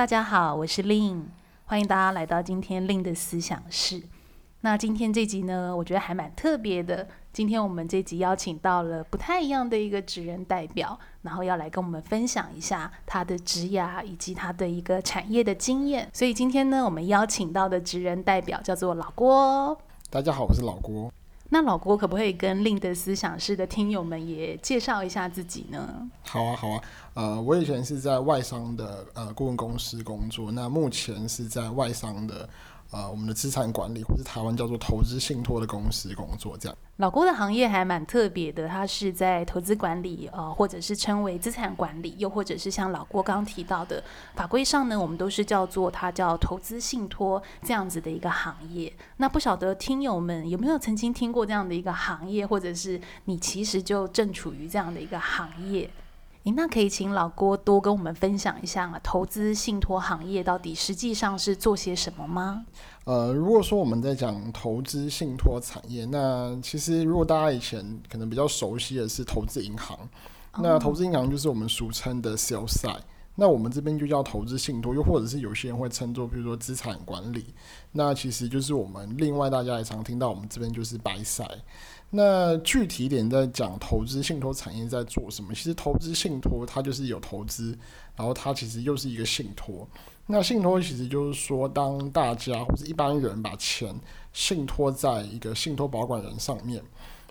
大家好，我是 Lin，欢迎大家来到今天 Lin 的思想室。那今天这集呢，我觉得还蛮特别的。今天我们这集邀请到了不太一样的一个职人代表，然后要来跟我们分享一下他的职涯以及他的一个产业的经验。所以今天呢，我们邀请到的职人代表叫做老郭。大家好，我是老郭。那老郭可不可以跟另的思想室的听友们也介绍一下自己呢？好啊，好啊，呃，我以前是在外商的呃顾问公司工作，那目前是在外商的。呃，我们的资产管理或是台湾叫做投资信托的公司工作，这样。老郭的行业还蛮特别的，他是在投资管理，呃，或者是称为资产管理，又或者是像老郭刚刚提到的法规上呢，我们都是叫做它叫投资信托这样子的一个行业。那不晓得听友们有没有曾经听过这样的一个行业，或者是你其实就正处于这样的一个行业？诶，那可以请老郭多跟我们分享一下投资信托行业到底实际上是做些什么吗？呃，如果说我们在讲投资信托产业，那其实如果大家以前可能比较熟悉的是投资银行，那投资银行就是我们俗称的 sell side，那我们这边就叫投资信托，又或者是有些人会称作，比如说资产管理，那其实就是我们另外大家也常听到，我们这边就是 buy side。那具体点在讲投资信托产业在做什么？其实投资信托它就是有投资，然后它其实又是一个信托。那信托其实就是说，当大家或是一般人把钱信托在一个信托保管人上面，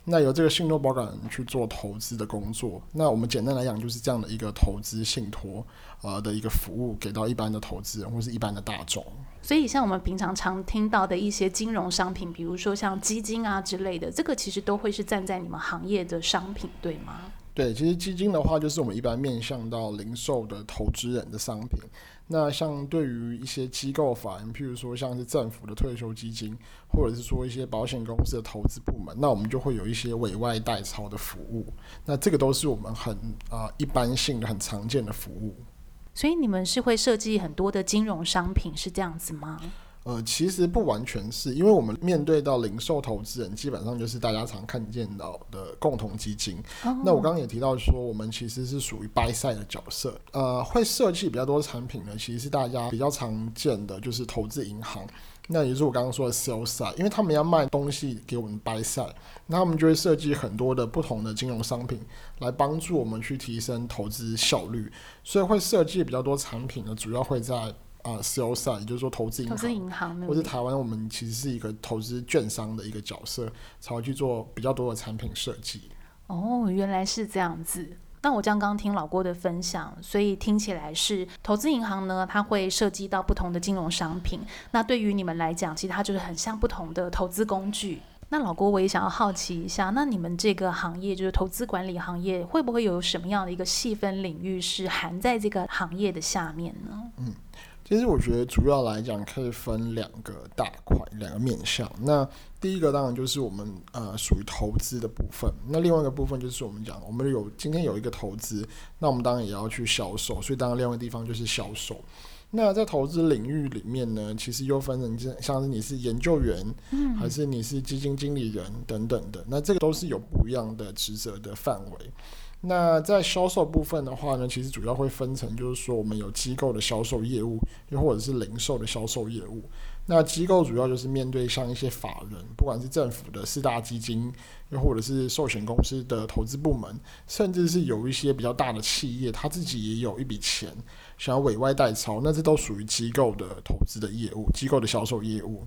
那由这个信托保管人去做投资的工作。那我们简单来讲就是这样的一个投资信托呃的一个服务给到一般的投资人或是一般的大众。所以，像我们平常常听到的一些金融商品，比如说像基金啊之类的，这个其实都会是站在你们行业的商品，对吗？对，其实基金的话，就是我们一般面向到零售的投资人的商品。那像对于一些机构法人，譬如说像是政府的退休基金，或者是说一些保险公司的投资部门，那我们就会有一些委外代操的服务。那这个都是我们很啊、一般性的、很常见的服务。所以你们是会设计很多的金融商品，是这样子吗？呃，其实不完全是，因为我们面对到零售投资人，基本上就是大家常看见到的共同基金。Oh. 那我刚刚也提到说，我们其实是属于 buy side 的角色。呃，会设计比较多产品呢，其实是大家比较常见的就是投资银行。那也就是我刚刚说的 sell side，因为他们要卖东西给我们 buy side，那他们就会设计很多的不同的金融商品来帮助我们去提升投资效率，所以会设计比较多产品呢，主要会在啊 sell side，也就是说投资银行，投资银行，或是台湾我们其实是一个投资券商的一个角色，才会去做比较多的产品设计。哦，原来是这样子。那我刚刚听老郭的分享，所以听起来是投资银行呢，它会涉及到不同的金融商品。那对于你们来讲，其实它就是很像不同的投资工具。那老郭，我也想要好奇一下，那你们这个行业就是投资管理行业，会不会有什么样的一个细分领域是含在这个行业的下面呢？嗯。其实我觉得主要来讲可以分两个大块，两个面向。那第一个当然就是我们呃属于投资的部分，那另外一个部分就是我们讲我们有今天有一个投资，那我们当然也要去销售，所以当然另外一个地方就是销售。那在投资领域里面呢，其实又分成像是你是研究员，嗯，还是你是基金经理人等等的，那这个都是有不一样的职责的范围。那在销售部分的话呢，其实主要会分成，就是说我们有机构的销售业务，又或者是零售的销售业务。那机构主要就是面对像一些法人，不管是政府的四大基金，又或者是寿险公司的投资部门，甚至是有一些比较大的企业，他自己也有一笔钱想要委外代操，那这都属于机构的投资的业务，机构的销售业务。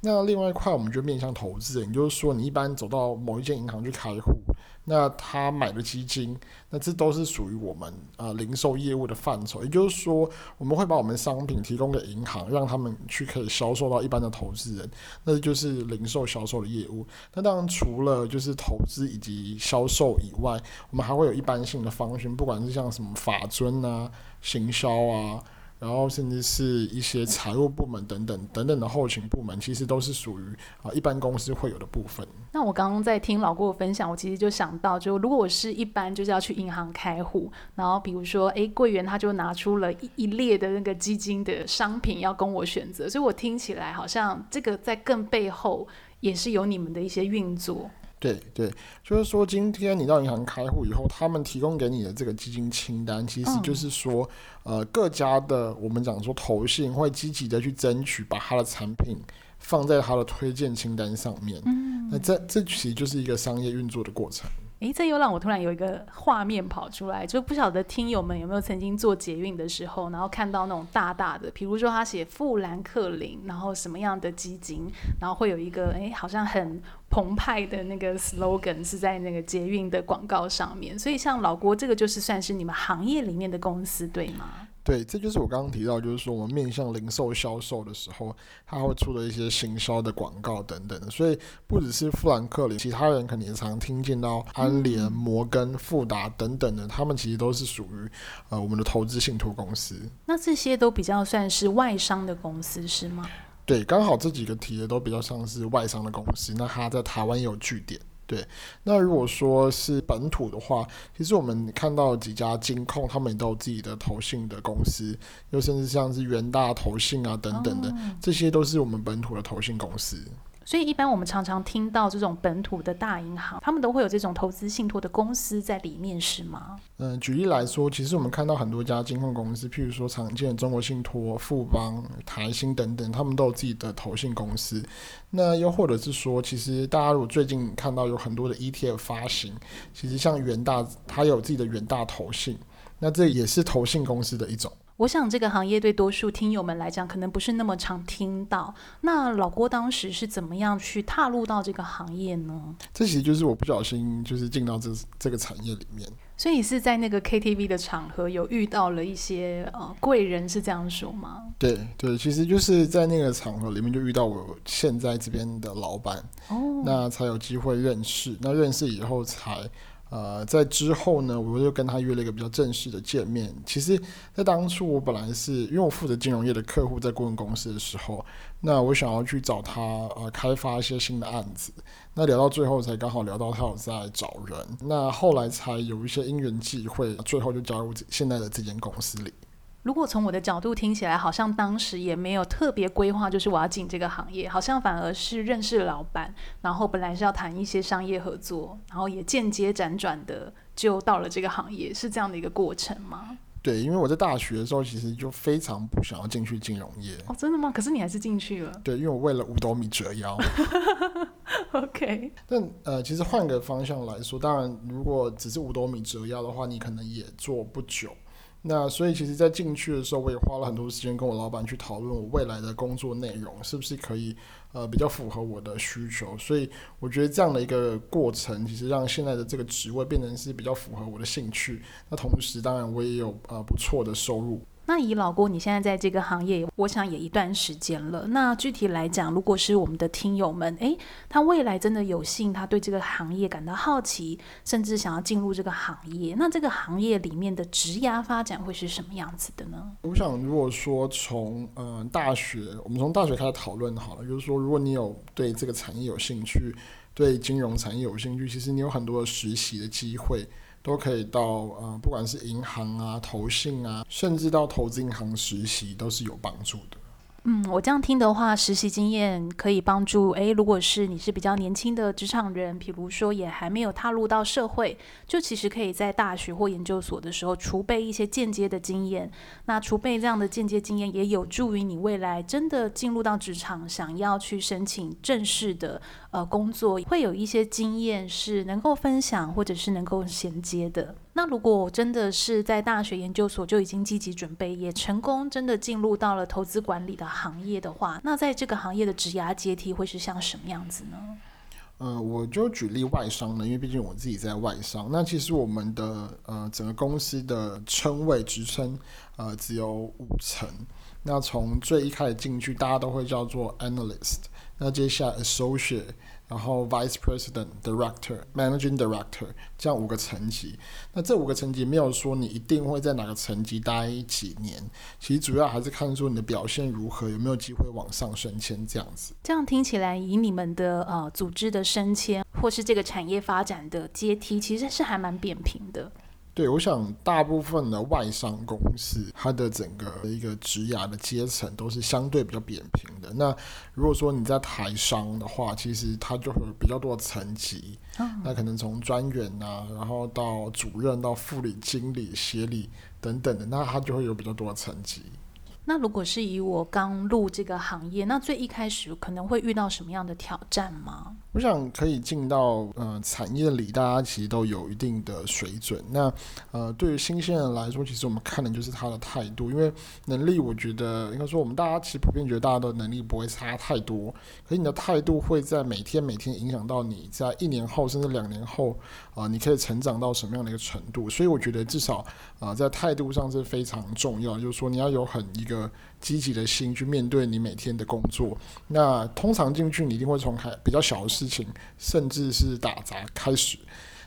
那另外一块，我们就面向投资人，也就是说，你一般走到某一间银行去开户，那他买的基金，那这都是属于我们啊、零售业务的范畴。也就是说，我们会把我们商品提供给银行，让他们去可以销售到一般的投资人，那就是零售销售的业务。那当然，除了就是投资以及销售以外，我们还会有一般性的方询，不管是像什么法遵啊、行销啊。然后甚至是一些财务部门等等等等的后勤部门，其实都是属于啊一般公司会有的部分。那我刚刚在听老郭的分享，我其实就想到，就如果我是一般就是要去银行开户，然后比如说哎柜员他就拿出了一一列的那个基金的商品要供我选择，所以我听起来好像这个在更背后也是有你们的一些运作。对对，就是说，今天你到银行开户以后，他们提供给你的这个基金清单，其实就是说，嗯、呃，各家的我们讲说投信会积极的去争取，把他的产品放在他的推荐清单上面。嗯，那这这其实就是一个商业运作的过程。诶，这又让我突然有一个画面跑出来，就不晓得听友们有没有曾经做捷运的时候，然后看到那种大大的，比如说他写富兰克林，然后什么样的基金，然后会有一个诶，好像很澎湃的那个 slogan 是在那个捷运的广告上面。所以像老郭这个就是算是你们行业里面的公司，对吗？对，这就是我刚刚提到，就是说我们面向零售销售的时候，他会出的一些行销的广告等等的。所以不只是富兰克林，其他人肯定也常听见到安联、摩根、富达等等的，他们其实都是属于呃我们的投资信托公司。那这些都比较算是外商的公司是吗？对，刚好这几个提的都比较像是外商的公司，那他在台湾也有据点。对，那如果说是本土的话，其实我们看到几家金控，他们也都有自己的投信的公司，又甚至像是元大投信啊等等的，哦，这些都是我们本土的投信公司。所以，一般我们常常听到这种本土的大银行，他们都会有这种投资信托的公司在里面，是吗？嗯，举例来说，其实我们看到很多家金控公司，譬如说常见的中国信托、富邦、台新等等，他们都有自己的投信公司。那又或者是说，其实大家如果最近看到有很多的 ETF 发行，其实像元大，它有自己的元大投信，那这也是投信公司的一种。我想这个行业对多数听友们来讲，可能不是那么常听到。那老郭当时是怎么样去踏入到这个行业呢？这其实就是我不小心就是进到这这个产业里面。所以是在那个 KTV 的场合有遇到了一些呃贵人，是这样说吗？对对，其实就是在那个场合里面就遇到我现在这边的老板，哦，那才有机会认识。那认识以后才。呃，在之后呢，我就跟他约了一个比较正式的见面。其实，在当初我本来是因为我负责金融业的客户，在顾问公司的时候，那我想要去找他呃开发一些新的案子。那聊到最后，才刚好聊到他有在找人。那后来才有一些因缘际会，最后就加入现在的这间公司里。如果从我的角度听起来，好像当时也没有特别规划，就是我要进这个行业，好像反而是认识老板，然后本来是要谈一些商业合作，然后也间接辗转的就到了这个行业，是这样的一个过程吗？对，因为我在大学的时候其实就非常不想要进去金融业。哦，真的吗？可是你还是进去了。对，因为我为了五斗米折腰。OK。但呃，其实换个方向来说，当然如果只是五斗米折腰的话，你可能也做不久。那所以，其实，在进去的时候，我也花了很多时间跟我老板去讨论我未来的工作内容是不是可以，呃，比较符合我的需求。所以，我觉得这样的一个过程，其实让现在的这个职位变成是比较符合我的兴趣。那同时，当然我也有呃不错的收入。那以老郭，你现在在这个行业，我想也一段时间了。那具体来讲，如果是我们的听友们，诶，他未来真的有幸，他对这个行业感到好奇，甚至想要进入这个行业，那这个行业里面的职涯发展会是什么样子的呢？我想，如果说从嗯、大学，我们从大学开始讨论好了，就是说，如果你有对这个产业有兴趣，对金融产业有兴趣，其实你有很多的实习的机会。都可以到呃，不管是银行啊、投信啊，甚至到投资银行实习，都是有帮助的。嗯，我这样听的话，实习经验可以帮助。诶，如果是你是比较年轻的职场人，比如说也还没有踏入到社会，就其实可以在大学或研究所的时候储备一些间接的经验。那储备这样的间接经验，也有助于你未来真的进入到职场，想要去申请正式的呃工作，会有一些经验是能够分享或者是能够衔接的。那如果我真的是在大学研究所就已经积极准备，也成功真的进入到了投资管理的行业的话，那在这个行业的职涯阶梯会是像什么样子呢？呃，我就举例外商呢，因为毕竟我自己在外商。那其实我们的呃整个公司的称谓职称呃只有五层。那从最一开始进去，大家都会叫做 analyst。那接下来 associate。然后 Vice President、Director、Managing Director 这样五个层级。那这五个层级没有说你一定会在哪个层级待几年，其实主要还是看说你的表现如何，有没有机会往上升迁这样子。这样听起来，以你们的呃组织的升迁或是这个产业发展的阶梯，其实是还蛮扁平的。对，我想大部分的外商公司，它的整个一个职涯的阶层都是相对比较扁平的。那如果说你在台商的话，其实它就会有比较多的层级，嗯、那可能从专员啊，然后到主任到副理、经理、协理等等的，那它就会有比较多的层级。那如果是以我刚入这个行业，那最一开始可能会遇到什么样的挑战吗？我想可以进到呃产业里，大家其实都有一定的水准。那呃对于新鲜人来说，其实我们看的就是他的态度，因为能力，我觉得应该说我们大家其实普遍觉得大家的能力不会差太多，可是你的态度会在每天每天影响到你在一年后甚至两年后啊、你可以成长到什么样的一个程度。所以我觉得至少啊、在态度上是非常重要，就是说你要有很一个。积极的心去面对你每天的工作。那通常进去，你一定会从比较小的事情，甚至是打杂开始。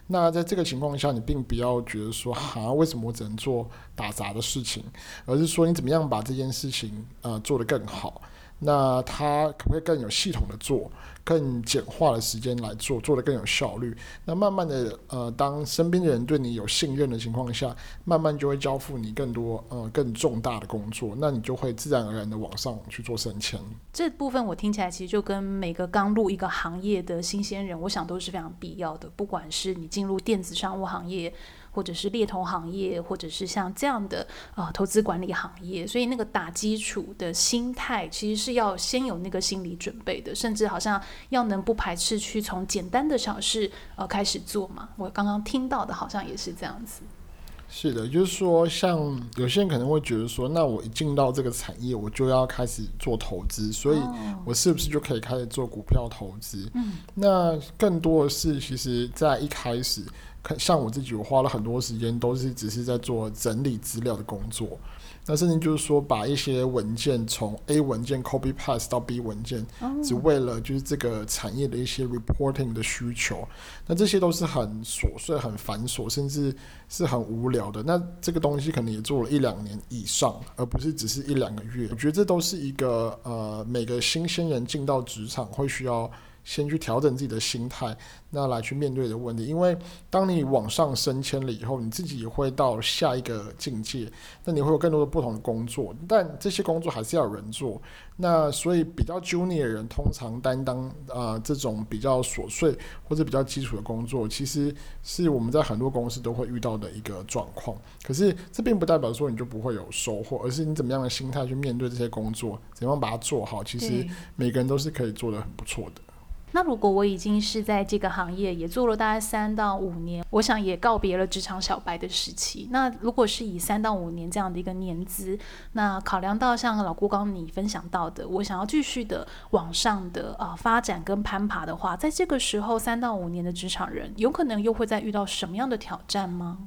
那在这个情况下，你并不要觉得说，哈，为什么我只能做打杂的事情？而是说，你怎么样把这件事情呃做得更好？那他可不可以更有系统的做？更简化的时间来做，做得更有效率。那慢慢的，呃，当身边的人对你有信任的情况下，慢慢就会交付你更多，呃，更重大的工作。那你就会自然而然的往上去做升迁。这部分我听起来其实就跟每个刚入一个行业的新鲜人，我想都是非常必要的。不管是你进入电子商务行业。或者是猎头行业，或者是像这样的啊、呃、投资管理行业，所以那个打基础的心态，其实是要先有那个心理准备的，甚至好像要能不排斥去从简单的小事呃开始做嘛。我刚刚听到的好像也是这样子。是的，就是说，像有些人可能会觉得说，那我一进到这个产业，我就要开始做投资，所以我是不是就可以开始做股票投资？嗯，那更多的是，其实在一开始。像我自己，我花了很多时间，都是只是在做整理资料的工作。那甚至就是说，把一些文件从 A 文件 copy paste 到 B 文件，只为了就是这个产业的一些 reporting 的需求。那这些都是很琐碎、很繁琐，甚至是很无聊的。那这个东西可能也做了一两年以上，而不是只是一两个月。我觉得这都是一个呃，每个新鲜人进到职场会需要。先去调整自己的心态，那来去面对的问题。因为当你往上升迁了以后，你自己也会到下一个境界，那你会有更多的不同的工作，但这些工作还是要有人做。那所以比较 junior 的人通常担当啊、呃、这种比较琐碎或者比较基础的工作，其实是我们在很多公司都会遇到的一个状况。可是这并不代表说你就不会有收获，而是你怎么样的心态去面对这些工作，怎样把它做好，其实每个人都是可以做得很不错的。那如果我已经是在这个行业也做了大概三到五年，我想也告别了职场小白的时期。那如果是以三到五年这样的一个年资，那考量到像老郭刚你分享到的，我想要继续的往上的啊、发展跟攀爬的话，在这个时候三到五年的职场人，有可能又会再遇到什么样的挑战吗？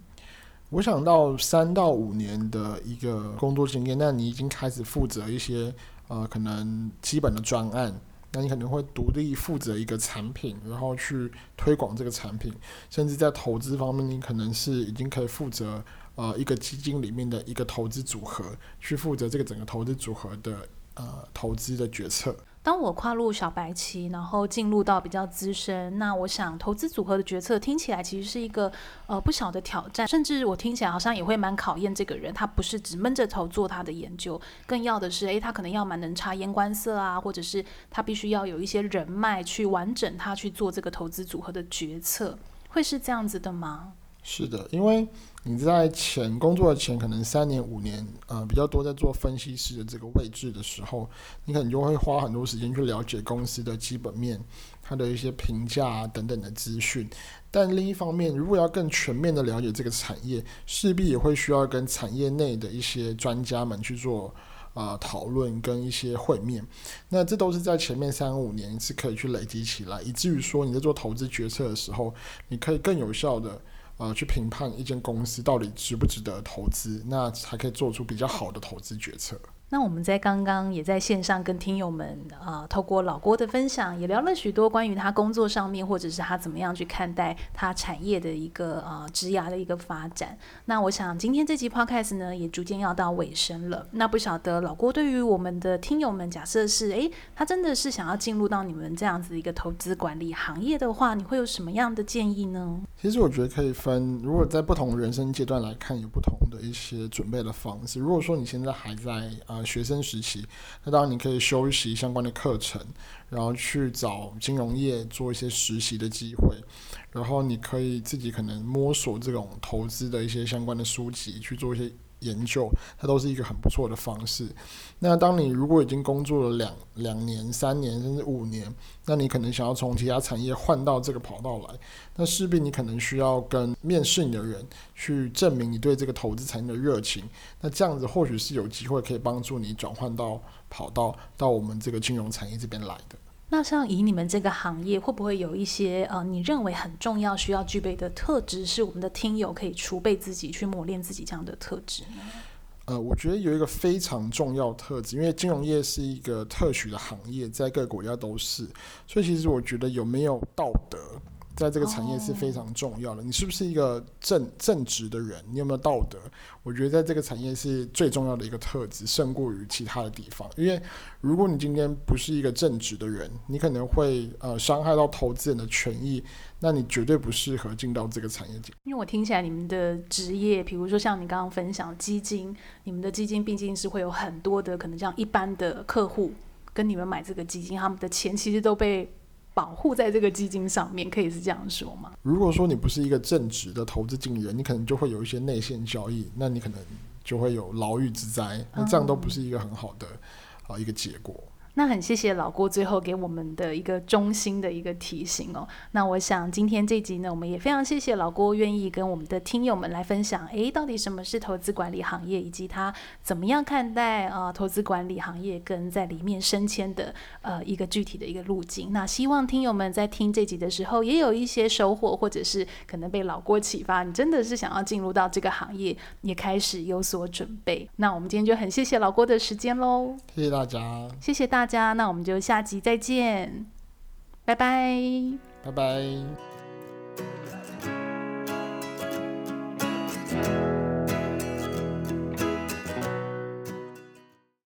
我想到三到五年的一个工作经验，那你已经开始负责一些呃可能基本的专案。那你可能会独立负责一个产品，然后去推广这个产品，甚至在投资方面，你可能是已经可以负责呃一个基金里面的一个投资组合，去负责这个整个投资组合的呃投资的决策。当我跨入小白期，然后进入到比较资深，那我想投资组合的决策听起来其实是一个呃不小的挑战，甚至我听起来好像也会蛮考验这个人，他不是只闷着头做他的研究，更要的是，诶，他可能要蛮能察言观色啊，或者是他必须要有一些人脉去完整他去做这个投资组合的决策，会是这样子的吗？是的，因为你在前工作的前可能三年五年，呃，比较多在做分析师的这个位置的时候，你可能就会花很多时间去了解公司的基本面，它的一些评价啊等等的资讯。但另一方面，如果要更全面的了解这个产业，势必也会需要跟产业内的一些专家们去做啊讨论跟一些会面。那这都是在前面三五年是可以去累积起来，以至于说你在做投资决策的时候，你可以更有效的。呃去评判一间公司到底值不值得投资，那才可以做出比较好的投资决策。那我们在刚刚也在线上跟听友们啊、呃，透过老郭的分享，也聊了许多关于他工作上面，或者是他怎么样去看待他产业的一个啊、呃、职涯的一个发展。那我想今天这集 podcast 呢，也逐渐要到尾声了。那不晓得老郭对于我们的听友们，假设是诶，他真的是想要进入到你们这样子一个投资管理行业的话，你会有什么样的建议呢？其实我觉得可以分，如果在不同人生阶段来看，有不同的一些准备的方式。如果说你现在还在啊。学生时期，那当然你可以修习相关的课程，然后去找金融业做一些实习的机会，然后你可以自己可能摸索这种投资的一些相关的书籍去做一些。研究，它都是一个很不错的方式。那当你如果已经工作了两两年、三年甚至五年，那你可能想要从其他产业换到这个跑道来，那势必你可能需要跟面试你的人去证明你对这个投资产业的热情。那这样子或许是有机会可以帮助你转换到跑道到我们这个金融产业这边来的。那像以你们这个行业，会不会有一些呃，你认为很重要、需要具备的特质，是我们的听友可以储备自己、去磨练自己这样的特质呢？呃，我觉得有一个非常重要特质，因为金融业是一个特许的行业，在各个国家都是，所以其实我觉得有没有道德。在这个产业是非常重要的。Oh. 你是不是一个正正直的人？你有没有道德？我觉得在这个产业是最重要的一个特质，胜过于其他的地方。因为如果你今天不是一个正直的人，你可能会呃伤害到投资人的权益，那你绝对不适合进到这个产业。因为我听起来你们的职业，比如说像你刚刚分享基金，你们的基金毕竟是会有很多的可能，像一般的客户跟你们买这个基金，他们的钱其实都被。保护在这个基金上面，可以是这样说吗？如果说你不是一个正直的投资经理人，你可能就会有一些内线交易，那你可能就会有牢狱之灾，那这样都不是一个很好的啊一个结果。那很谢谢老郭最后给我们的一个衷心的一个提醒哦。那我想今天这集呢，我们也非常谢谢老郭愿意跟我们的听友们来分享，诶，到底什么是投资管理行业，以及他怎么样看待啊、投资管理行业跟在里面升迁的呃一个具体的一个路径。那希望听友们在听这集的时候也有一些收获，或者是可能被老郭启发，你真的是想要进入到这个行业，也开始有所准备。那我们今天就很谢谢老郭的时间喽，谢谢大家，谢谢大。大家，那我们就下集再见，拜拜，拜拜。